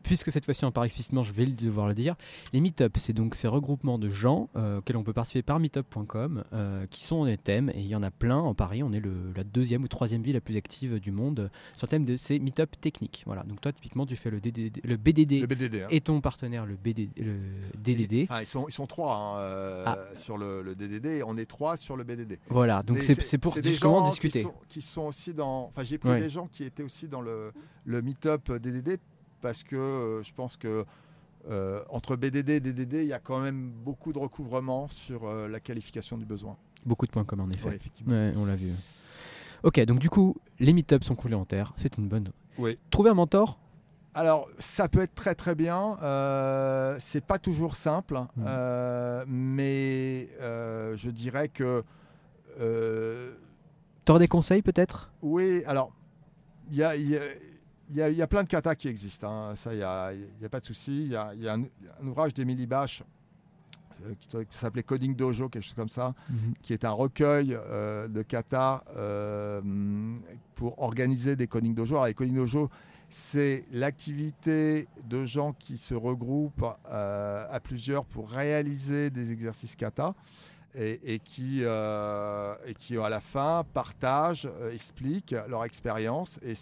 S1: puisque cette fois-ci on parle explicitement, je vais devoir le dire. Les meetups, c'est donc ces regroupements de gens euh, auxquels on peut participer par meetup.com, euh, qui sont des thèmes, et il y en a plein en Paris. On est le, la deuxième ou troisième ville la plus active du monde sur le thème de ces meetups techniques. Voilà. Donc toi, typiquement, tu fais le, DDD, le BDD,
S2: hein.
S1: et ton partenaire le, BDD, le DDD.
S2: Ils, sont, ils sont trois hein, euh, ah. sur le, le, DDD, on est trois sur le BDD.
S1: Voilà. Donc c'est pour justement discuter.
S2: Qui sont, qui sont, aussi dans. Enfin, j'ai pris des gens qui étaient aussi dans le, le meetup DDD parce que euh, je pense que euh, entre BDD et DDD, il y a quand même beaucoup de recouvrement sur euh, la qualification du besoin.
S1: Beaucoup de points communs, en effet. on l'a vu. Ok, donc du coup, les meetups sont complémentaires. C'est une bonne.
S2: Oui.
S1: Trouver un mentor
S2: alors, ça peut être très très bien. Euh, c'est pas toujours simple, mmh. mais je dirais que.
S1: Tu aurais des conseils peut-être?
S2: Oui, alors, il y a, il y, a- il y a plein de katas qui existent. hein. Ça, il n'y a, pas de souci. Il y a, il y a un, un ouvrage d'Emily Bache euh, qui, s'appelait Coding Dojo, quelque chose comme ça, qui est un recueil euh, de kata euh, pour organiser des coding dojo. Alors, les coding dojo, c'est l'activité de gens qui se regroupent à plusieurs pour réaliser des exercices kata et, et qui, et qui, à la fin, partagent, expliquent leur expérience et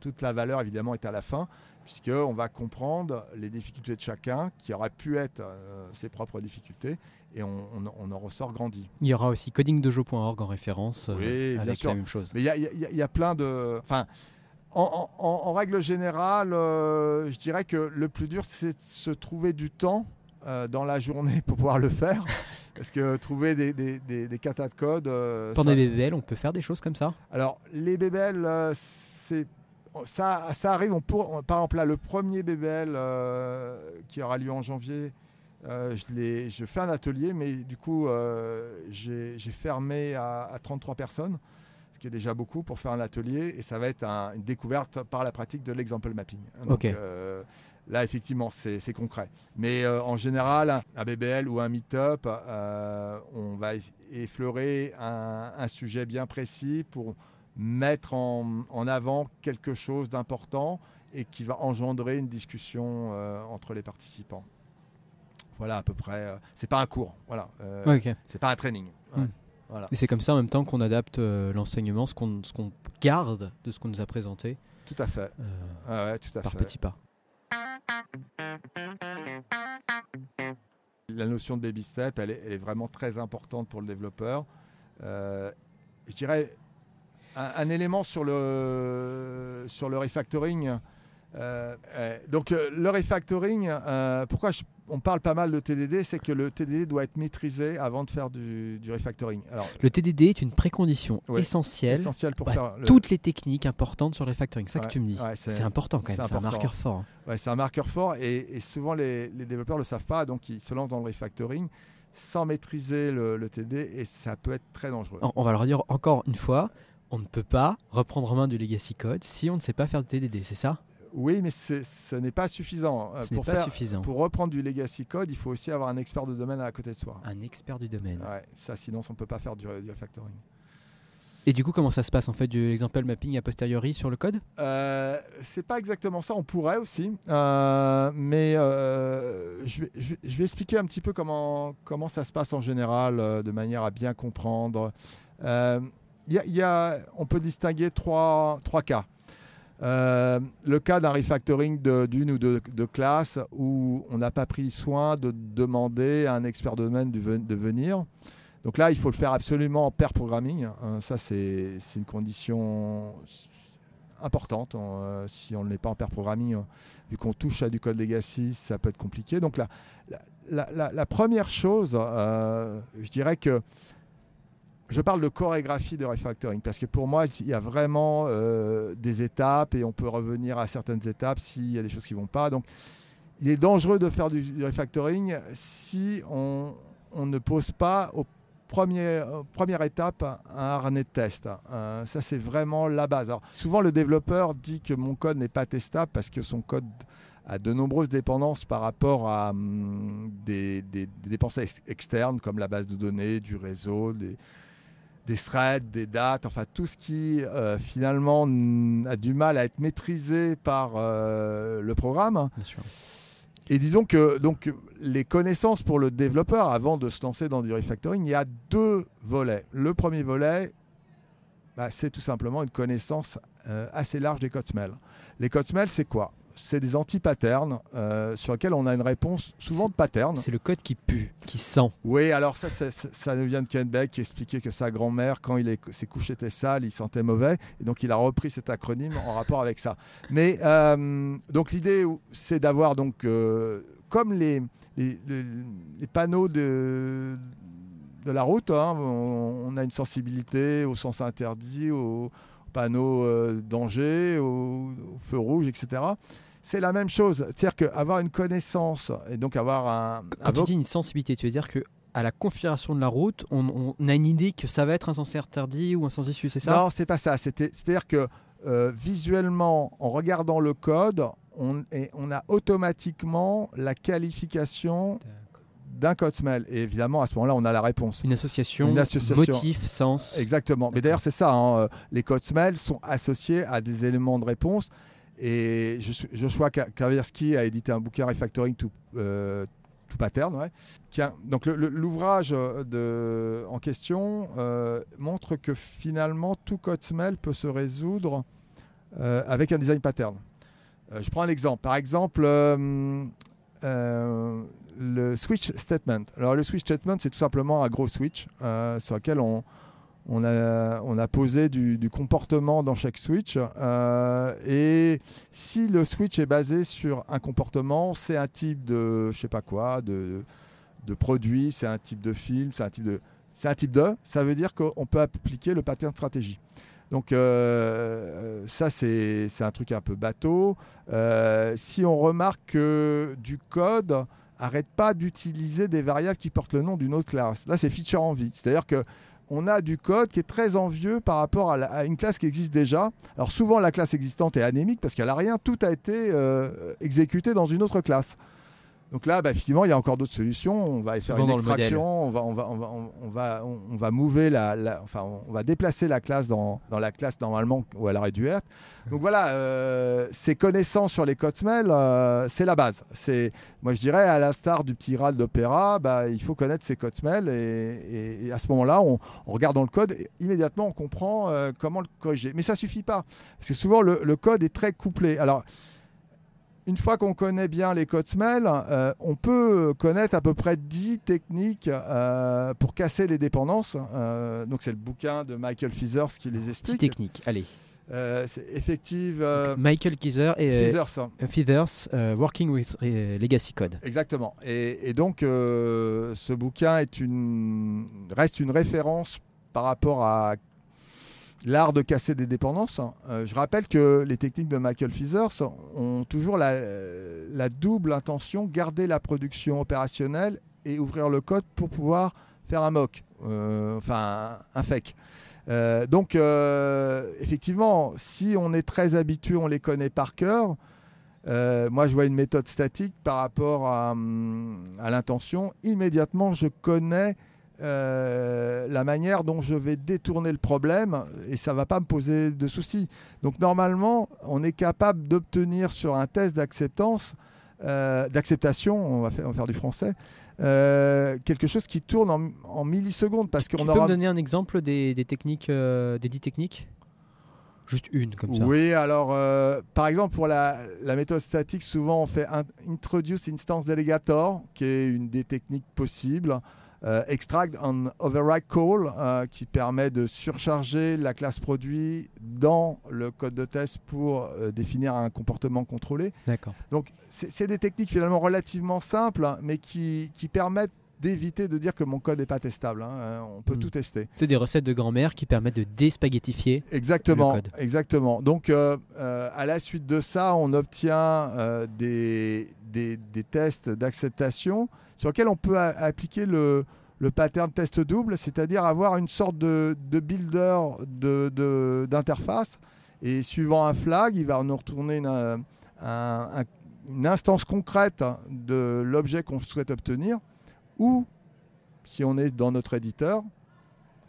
S2: toute la valeur, évidemment, est à la fin puisqu'on va comprendre les difficultés de chacun, qui auraient pu être euh, ses propres difficultés, et on, on- on en ressort grandi.
S1: Il y aura aussi codingdojo.org en référence euh,
S2: Oui, bien
S1: avec
S2: sûr.
S1: la même chose.
S2: Mais il y a, y y plein de. Enfin, en, en- en- en règle générale, euh, je dirais que le plus dur, c'est de se trouver du temps euh, dans la journée pour pouvoir le faire. Parce que trouver des, des, des, des katas de code. euh,
S1: Pendant
S2: ça-
S1: les BBL, on peut faire des choses comme ça?
S2: Alors, les BBL, euh, c'est. Ça, ça arrive, on pour, par exemple là, le premier BBL euh, qui aura lieu en janvier, euh, je, fais un atelier, mais du coup euh, j'ai fermé à, à 33 personnes, ce qui est déjà beaucoup pour faire un atelier, et ça va être un- une découverte par la pratique de l'example mapping. Donc, là, effectivement, c'est concret. Mais en général, un BBL ou un meet-up, on va effleurer un, un sujet bien précis pour mettre en, en avant quelque chose d'important et qui va engendrer une discussion euh, entre les participants. Voilà à peu près. euh, c'est pas un cours, voilà. euh,
S1: Ouais, ok.
S2: C'est pas un training. Ouais,
S1: Hmm.
S2: Voilà,
S1: Et c'est comme ça en même temps qu'on adapte l'enseignement, ce qu'on garde de ce qu'on nous a présenté
S2: tout à fait.
S1: euh,
S2: Ouais, ouais, tout à
S1: par
S2: fait.
S1: petits pas.
S2: La notion de baby step, elle est, elle est vraiment très importante pour le développeur. Euh, je dirais un, un élément sur le, sur le refactoring. euh, euh, donc euh, le refactoring, euh, pourquoi je- on parle pas mal de TDD, c'est que le TDD doit être maîtrisé avant de faire du, du refactoring. Alors,
S1: Le TDD est une précondition
S2: Ouais.
S1: essentielle
S2: essentiel pour faire le-
S1: toutes les techniques importantes sur le refactoring. C'est ça
S2: Ouais,
S1: que tu me dis.
S2: ouais,
S1: c'est important quand même,
S2: c'est
S1: un marqueur fort. hein.
S2: C'est un marqueur fort et, et souvent les, les développeurs ne le savent pas, donc ils se lancent dans le refactoring sans maîtriser le, le TD et ça peut être très dangereux.
S1: On- va leur dire encore une fois, on ne peut pas reprendre en main du legacy code si on ne sait pas faire de TDD, c'est ça?
S2: Oui, mais ce n'est pas suffisant. Euh,
S1: Ce
S2: pour,
S1: pas
S2: faire-
S1: suffisant.
S2: pour reprendre du legacy code, il faut aussi avoir un expert de domaine à côté de soi.
S1: Un expert du domaine.
S2: Ouais, ça, sinon, on ne peut pas faire du, du refactoring.
S1: Et du coup, comment ça se passe en fait de l'exemple mapping a posteriori sur le code?
S2: Euh, c'est pas exactement ça, on pourrait aussi, Euh, mais euh, je, vais, je vais- expliquer un petit peu comment, comment ça se passe en général, de manière à bien comprendre. Y a- on peut distinguer trois, trois cas. Euh, le cas d'un refactoring d'une ou deux de classes où on n'a pas pris soin de demander à un expert de domaine de, ven- de venir. Donc là, il faut le faire absolument en pair programming. Euh, ça, c'est une condition importante. Euh, si on ne l'est pas en pair programming, euh, vu qu'on touche à du code legacy, ça peut être compliqué. Donc la, la, première chose, je dirais que je parle de chorégraphie de refactoring parce que pour moi, il y a vraiment euh, des étapes et on peut revenir à certaines étapes s'il y a des choses qui ne vont pas. Donc, il est dangereux de faire du, refactoring si on, ne pose pas au premier, euh, première étape un harnais de test. Euh, ça, c'est vraiment la base. Souvent, le développeur dit que mon code n'est pas testable parce que son code a de nombreuses dépendances par rapport à hum, des, des- dépenses ex- externes comme la base de données, du réseau, des, des threads, des dates, enfin tout ce qui euh, finalement a du mal à être maîtrisé par euh, le programme.
S1: Bien sûr.
S2: Et disons que donc, les connaissances pour le développeur avant de se lancer dans du refactoring, il y a deux volets. Le premier volet, bah, c'est tout simplement une connaissance euh, assez large des codes smell. Les codes smell, c'est quoi? C'est des anti-patterns euh, sur lesquels on a une réponse souvent de pattern.
S1: C'est le code qui pue, qui sent.
S2: Oui, alors ça, ça, nous vient de Ken Beck qui expliquait que sa grand-mère, quand il est, ses couches étaient sales, il sentait mauvais. Et donc, il a repris cet acronyme en rapport avec ça. Mais euh, donc, l'idée, c'est d'avoir, donc, euh, comme les, les, les- les panneaux de, de la route, hein, on, on a une sensibilité au sens interdit, aux panneaux euh, danger, au, au feu rouge, etc. C'est la même chose. C'est-à-dire qu'avoir une connaissance et donc avoir un,
S1: Quand
S2: un
S1: tu dis une sensibilité, tu veux dire que à la configuration de la route, on, on a une idée que ça va être un sens interdit ou un sens issu, c'est ça?
S2: Non, c'est pas ça. C'est-à-dire que euh, visuellement, en regardant le code, on a automatiquement la qualification d'un code smell. Et évidemment, à ce moment-là, on a la réponse.
S1: Une association,
S2: Une association.
S1: motif, sens.
S2: Exactement. Mais d'ailleurs, c'est ça. hein, euh, Les codes smell sont associés à des éléments de réponse. Et Joshua Ka- Kavirsky a édité un bouquin Refactoring to, euh, Pattern. donc l'ouvrage euh, en question euh, montre que finalement tout code smell peut se résoudre euh, avec un design pattern. Je prends un exemple. Par exemple, le switch statement. Alors le switch statement, c'est tout simplement un gros switch sur lequel on, on, a, on a posé du, comportement dans chaque switch. euh, et si le switch est basé sur un comportement, c'est un type de, je sais pas quoi, de, de produit, c'est un type de film, c'est un type de, c'est un type de. Ça veut dire qu'on peut appliquer le pattern stratégie. Donc euh, ça c'est c'est un truc un peu bateau. Euh, si on remarque que du code arrête pas d'utiliser des variables qui portent le nom d'une autre classe, là c'est feature envie. C'est-à-dire que on a du code qui est très envieux par rapport à, une classe qui existe déjà. Alors souvent la classe existante est anémique parce qu'elle n'a rien, tout a été euh, exécuté dans une autre classe. Donc là, bah, effectivement, il y a encore d'autres solutions. On va faire une extraction, on va, on va, on va, on va, on va mover la, la- enfin, on va déplacer la classe dans, dans la classe normalement où elle aurait dû être. Donc voilà, euh, ces connaissances sur les codes smell, euh, c'est la base. C'est, moi je dirais, à l'instar du petit RAL d'Opéra, bah, il faut connaître ces codes smell et, et- et à ce moment-là, on, on regarde dans le code, et immédiatement on comprend euh, comment le corriger. Mais ça suffit pas, parce que souvent le, le code est très couplé. Alors, une fois qu'on connaît bien les codes smell, euh, on peut connaître à peu près 10 techniques euh, pour casser les dépendances. Euh, donc c'est le bouquin de Michael Feathers qui les explique.
S1: technique. Allez.
S2: Euh, c'est effective
S1: Michael Keyser et
S2: Feathers.
S1: Feathers, Working with Legacy Code.
S2: Exactement. Et, et donc, ce bouquin est une, reste une référence par rapport à l'art de casser des dépendances. Euh, je rappelle que les techniques de Michael Feathers ont toujours la, la double intention, garder la production opérationnelle et ouvrir le code pour pouvoir faire un mock, euh, enfin un, fake. Euh, donc, euh, effectivement, si on est très habitué, on les connaît par cœur, euh, moi, je vois une méthode statique par rapport à, hum, à l'intention. Immédiatement, je connais euh, la manière dont je vais détourner le problème et ça ne va pas me poser de soucis. Donc, normalement, on est capable d'obtenir sur un test d'acceptance, euh, d'acceptation, on, va faire- on va faire du français, euh, quelque chose qui tourne en, en millisecondes parce
S1: Tu
S2: qu'on
S1: peux
S2: aura
S1: me donner un exemple des, des techniques, des 10 techniques? Juste une comme ça.
S2: Oui, alors euh, par exemple pour la, la méthode statique, souvent on fait un introduce instance delegator, qui est une des techniques possibles. Euh, extract on override call, euh, qui permet de surcharger la classe produit dans le code de test pour euh, définir un comportement contrôlé.
S1: D'accord.
S2: Donc c'est des techniques finalement relativement simples, hein, mais qui, qui permettent d'éviter de dire que mon code n'est pas testable. hein. On peut
S1: Mm.
S2: tout tester.
S1: C'est des recettes de grand-mère qui permettent de déspaghettifier.
S2: Exactement,
S1: le code.
S2: exactement. Donc, euh, euh, à la suite de ça, on obtient euh, des, des, des tests d'acceptation sur lesquels on peut appliquer le, pattern test double, c'est-à-dire avoir une sorte de, de builder de- de- d'interface. et suivant un flag, il va nous retourner une, euh, un- un- une instance concrète de l'objet qu'on souhaite obtenir, ou, si on est dans notre éditeur,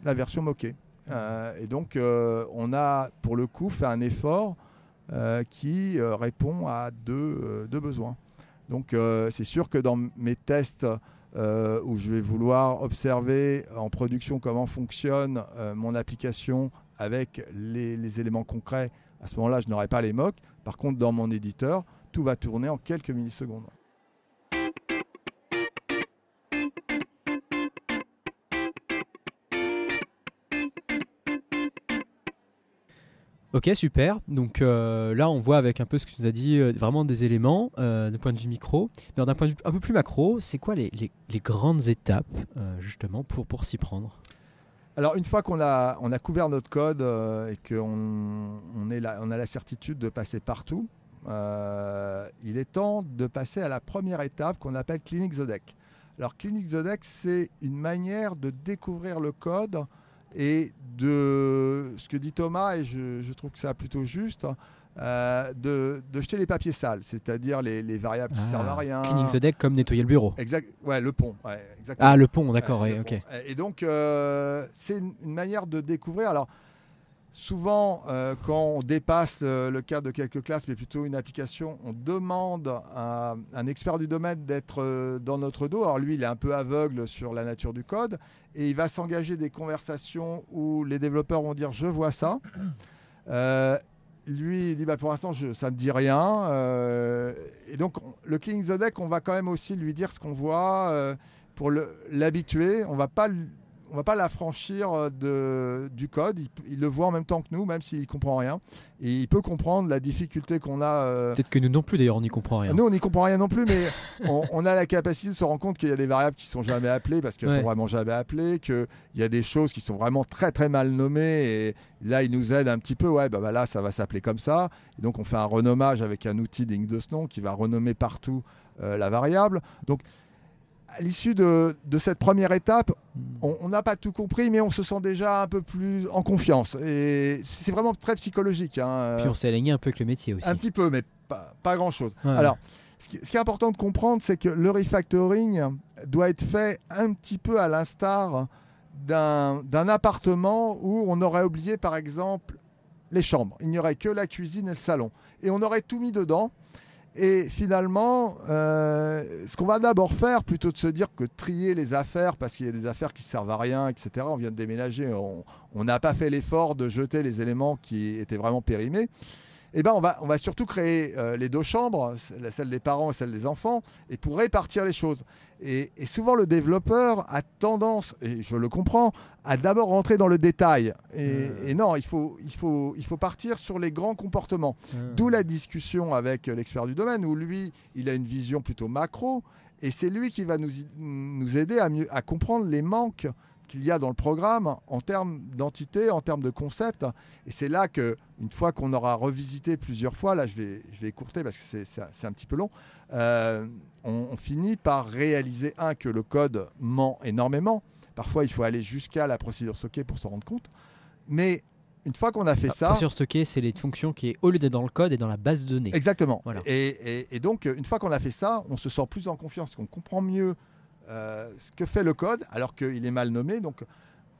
S2: la version moquée. Euh, et donc, euh, on a pour le coup fait un effort qui répond à deux besoins. Donc, euh, c'est sûr que dans mes tests euh, où je vais vouloir observer en production comment fonctionne euh, mon application avec les, les éléments concrets, à ce moment-là, je n'aurai pas les mocks. Par contre, dans mon éditeur, tout va tourner en quelques millisecondes.
S1: Ok, super. Donc euh, là, on voit avec un peu ce que tu nous as dit, euh, vraiment des éléments euh, d'un point de vue micro. Mais d'un point de vue un peu plus macro, c'est quoi les, les- grandes étapes, euh, justement, pour, pour s'y prendre?
S2: Alors une fois qu'on a, on a couvert notre code et qu'on on est là- on a la certitude de passer partout, il est temps de passer à la première étape qu'on appelle Clinic the Deck. Alors Clinic the Deck, c'est une manière de découvrir le code et de ce que dit Thomas, et je, je trouve que c'est plutôt juste, euh, de, de, jeter les papiers sales, c'est-à-dire les, les, variables qui ah, servent à rien.
S1: Cleaning the deck comme nettoyer le bureau.
S2: Exact, ouais, le pont. Ouais, exactement.
S1: Ah, le pont, d'accord, ouais, ok.
S2: Et donc, euh, c'est une, une, manière de découvrir. Alors, Souvent, euh, quand on dépasse euh, le cadre de quelques classes, mais plutôt une application, on demande à un expert du domaine d'être euh, dans notre dos. Alors lui, il est un peu aveugle sur la nature du code et il va s'engager des conversations où les développeurs vont dire je vois ça. lui, il dit bah, pour l'instant, ça ne me dit rien. et donc, le Cleaning the Deck, on va quand même aussi lui dire ce qu'on voit pour l'habituer. On va pas on va pas l'affranchir euh, du code. Il, le voit en même temps que nous, même s'il comprend rien. Et il peut comprendre la difficulté qu'on a. Euh,
S1: Peut-être que nous non plus, d'ailleurs, on n'y comprend rien.
S2: Nous, on n'y comprend rien non plus, mais on, a la capacité de se rendre compte qu'il y a des variables qui sont jamais appelées parce qu'elles ne sont vraiment jamais appelées, qu'il y a des choses qui sont vraiment très très mal nommées. Et là, il nous aide un petit peu. Ouais, bah, bah là, ça va s'appeler comme ça. Et donc, on fait un renommage avec un outil digne de ce nom qui va renommer partout euh, la variable. Donc, à l'issue de, cette première étape, on n'a pas tout compris, mais on se sent déjà un peu plus en confiance. Et c'est vraiment très psychologique. Hein.
S1: Puis on s'est aligné un peu avec le métier aussi.
S2: Un petit peu, mais pas, grand-chose. Alors, ce qui, est important de comprendre, c'est que le refactoring doit être fait un petit peu à l'instar d'un appartement où on aurait oublié, par exemple, les chambres. Il n'y aurait que la cuisine et le salon. Et on aurait tout mis dedans. Et finalement, euh, ce qu'on va d'abord faire, plutôt de se dire que trier les affaires, parce qu'il y a des affaires qui servent à rien, etc., on vient de déménager, on n'a pas fait l'effort de jeter les éléments qui étaient vraiment périmés, eh ben on, va, on va surtout créer euh, les deux chambres, celle des parents et celle des enfants, et pour répartir les choses. Et, souvent, le développeur a tendance, et je le comprends, à d'abord rentrer dans le détail. Et, euh. non, il faut, il, faut, il faut partir sur les grands comportements. Euh. D'où la discussion avec l'expert du domaine, où lui, il a une vision plutôt macro, et c'est lui qui va nous, nous aider à, mieux, à comprendre les manques qu'il y a dans le programme en termes d'entité, en termes de concept. Et c'est là que, une fois qu'on aura revisité plusieurs fois, là je vais, je vais écourter parce que c'est un petit peu long, euh, on, finit par réaliser, un, que le code ment énormément. Parfois, il faut aller jusqu'à la procédure stockée pour s'en rendre compte. Mais une fois qu'on a fait ça.
S1: La procédure stockée, c'est les fonctions qui, au lieu d'être dans le code, est dans la base de données.
S2: Exactement. Et, et, donc, une fois qu'on a fait ça, on se sent plus en confiance, qu'on comprend mieux euh, ce que fait le code, alors qu'il est mal nommé. Donc,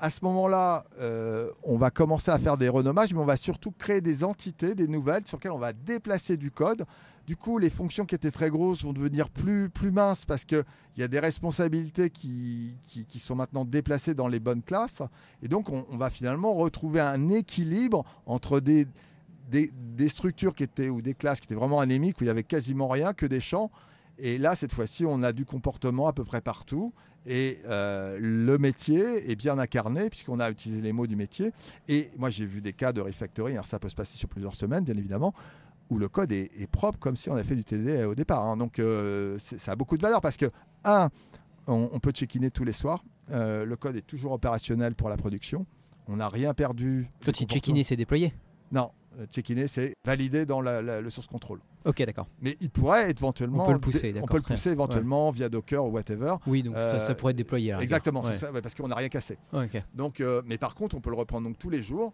S2: à ce moment-là, euh, on va commencer à faire des renommages, mais on va surtout créer des entités, des nouvelles, sur lesquelles on va déplacer du code. Du coup, les fonctions qui étaient très grosses vont devenir plus, plus minces parce qu'il y a des responsabilités qui, qui, sont maintenant déplacées dans les bonnes classes. Et donc, on, va finalement retrouver un équilibre entre des, des, des, structures qui étaient, ou des classes qui étaient vraiment anémiques, où il n'y avait quasiment rien, que des champs, et là, cette fois-ci, on a du comportement à peu près partout. Et euh, le métier est bien incarné puisqu'on a utilisé les mots du métier. Et moi, j'ai vu des cas de refactoring, alors ça peut se passer sur plusieurs semaines, bien évidemment, où le code est, propre comme si on avait fait du TD au départ. Hein. Donc, euh, ça a beaucoup de valeur parce que, un, on, peut check-in tous les soirs. Euh, le code est toujours opérationnel pour la production. On n'a rien perdu.
S1: Quand tu check-in, c'est déployé
S2: Non, check-in, c'est validé dans le source control.
S1: Ok, d'accord.
S2: Mais il pourrait éventuellement.
S1: On peut le pousser,
S2: On peut le pousser éventuellement via Docker ou whatever.
S1: Oui, donc ça, ça, pourrait être déployé.
S2: exactement, ça, parce qu'on n'a rien cassé. Donc, euh, mais par contre, on peut le reprendre donc tous les jours.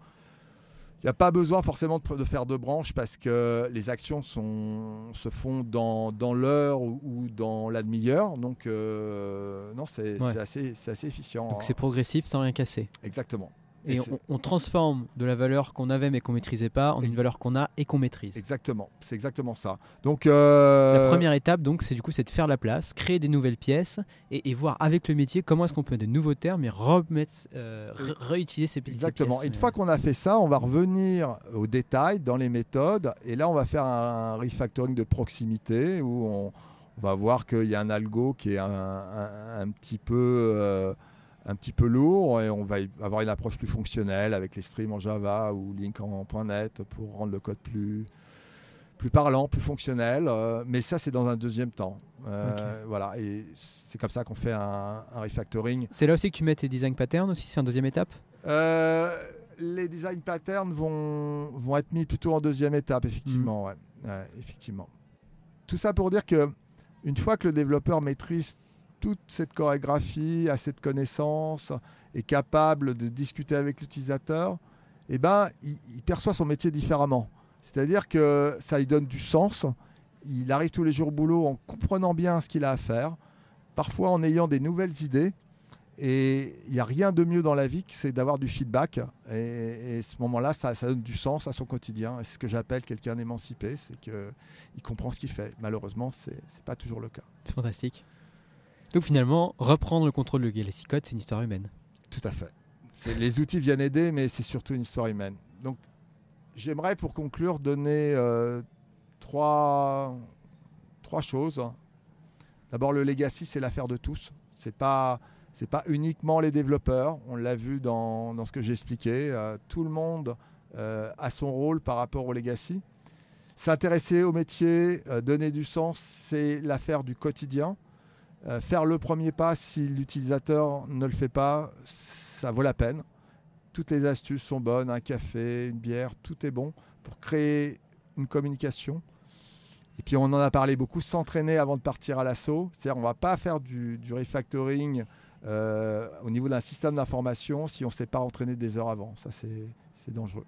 S2: Il n'y a pas besoin forcément de, faire deux branches parce que les actions sont, se font dans, dans l'heure ou, dans la demi-heure. Donc, euh, non, c'est assez, assez efficient.
S1: Donc, c'est progressif sans rien casser.
S2: Exactement.
S1: Et, on, transforme de la valeur qu'on avait mais qu'on maîtrisait pas en une valeur qu'on a et qu'on maîtrise.
S2: Exactement, c'est exactement ça. Donc euh,
S1: la première étape, donc, c'est du coup, c'est de faire la place, créer des nouvelles pièces et, voir avec le métier comment est-ce qu'on peut mettre de nouveaux termes et remettre, euh, réutiliser ces petites
S2: Exactement. Une fois qu'on a fait ça, on va revenir au détail dans les méthodes et là, on va faire un, refactoring de proximité où on, va voir qu'il y a un algo qui est un, petit peu euh, un petit peu lourd et on va avoir une approche plus fonctionnelle avec les streams en Java ou Link en .NET pour rendre le code plus, plus parlant, plus fonctionnel. Euh, mais ça, c'est dans un deuxième temps. Euh, voilà, et c'est comme ça qu'on fait un, refactoring.
S1: C'est là aussi que tu mets tes design patterns aussi, c'est en deuxième étape?
S2: Euh, Les design patterns vont, vont être mis plutôt en deuxième étape, effectivement. Mm. effectivement. Tout ça pour dire que une fois que le développeur maîtrise toute cette chorégraphie, a cette connaissance, est capable de discuter avec l'utilisateur, eh ben, il, perçoit son métier différemment. C'est-à-dire que ça lui donne du sens. Il arrive tous les jours au boulot en comprenant bien ce qu'il a à faire, parfois en ayant des nouvelles idées. Et il n'y a rien de mieux dans la vie que c'est d'avoir du feedback. Et, à ce moment-là, ça, donne du sens à son quotidien. C'est ce que j'appelle quelqu'un d'émancipé, c'est qu'il comprend ce qu'il fait. Malheureusement, ce n'est pas toujours le cas.
S1: C'est fantastique. Donc finalement, reprendre le contrôle de Galaxy Code, c'est une histoire humaine.
S2: Tout à fait. Les outils viennent aider, mais c'est surtout une histoire humaine. Donc, j'aimerais pour conclure donner euh, trois, trois choses. D'abord, le legacy, c'est l'affaire de tous. C'est pas pas uniquement les développeurs. On l'a vu dans, dans ce que j'ai expliqué. Euh, tout le monde euh, a son rôle par rapport au legacy. S'intéresser au métier, donner du sens, c'est l'affaire du quotidien. Euh, faire le premier pas si l'utilisateur ne le fait pas, ça vaut la peine. Toutes les astuces sont bonnes, un café, une bière, tout est bon pour créer une communication. Et puis on en a parlé beaucoup, s'entraîner avant de partir à l'assaut. C'est-à-dire on ne va pas faire du, du refactoring euh, au niveau d'un système d'information si on ne s'est pas entraîné des heures avant. Ça c'est c'est dangereux.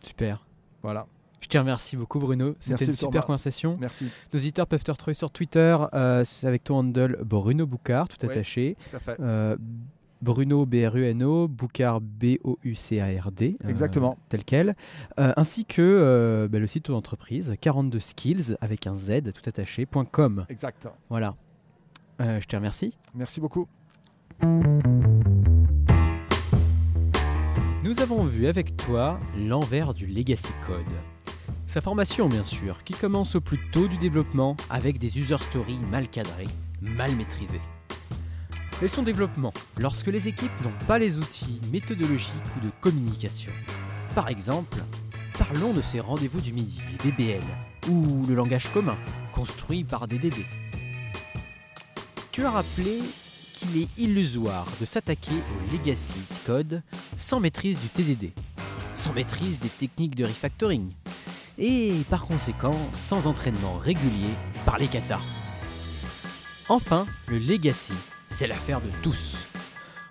S1: Super.
S2: Voilà,
S1: Je te remercie beaucoup Bruno. C'était une super conversation.
S2: merci.
S1: Nos auditeurs peuvent te retrouver sur Twitter euh, avec ton handle Bruno Boucard, tout attaché.
S2: Tout à fait.
S1: Euh, Bruno B-R-U-N-O, Boucard B-O-U-C-A-R-D. euh,
S2: Exactement.
S1: tel quel. Euh, ainsi que euh, bah, le site de ton entreprise, 42 skills avec un Z tout attaché, point .com.
S2: Exact.
S1: Voilà. Je te remercie.
S2: Merci beaucoup.
S1: Nous avons vu avec toi l'envers du Legacy Code. Sa formation, bien sûr, qui commence au plus tôt du développement avec des user stories mal cadrés, mal maîtrisés. Et son développement, lorsque les équipes n'ont pas les outils méthodologiques ou de communication. Par exemple, parlons de ces rendez-vous du midi, les DBL, ou le langage commun, construit par DDD. Tu as rappelé qu'il est illusoire de s'attaquer au legacy code sans maîtrise du TDD, sans maîtrise des techniques de refactoring, et par conséquent sans entraînement régulier par les katas. Enfin, le legacy, c'est l'affaire de tous.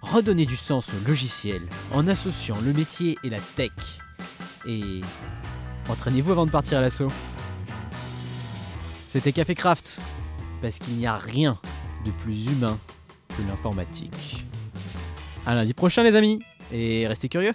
S1: Redonner du sens au logiciel en associant le métier et la tech. Et entraînez-vous avant de partir à l'assaut. C'était Café Craft, parce qu'il n'y a rien de plus humain que l'informatique. À lundi prochain les amis, et restez curieux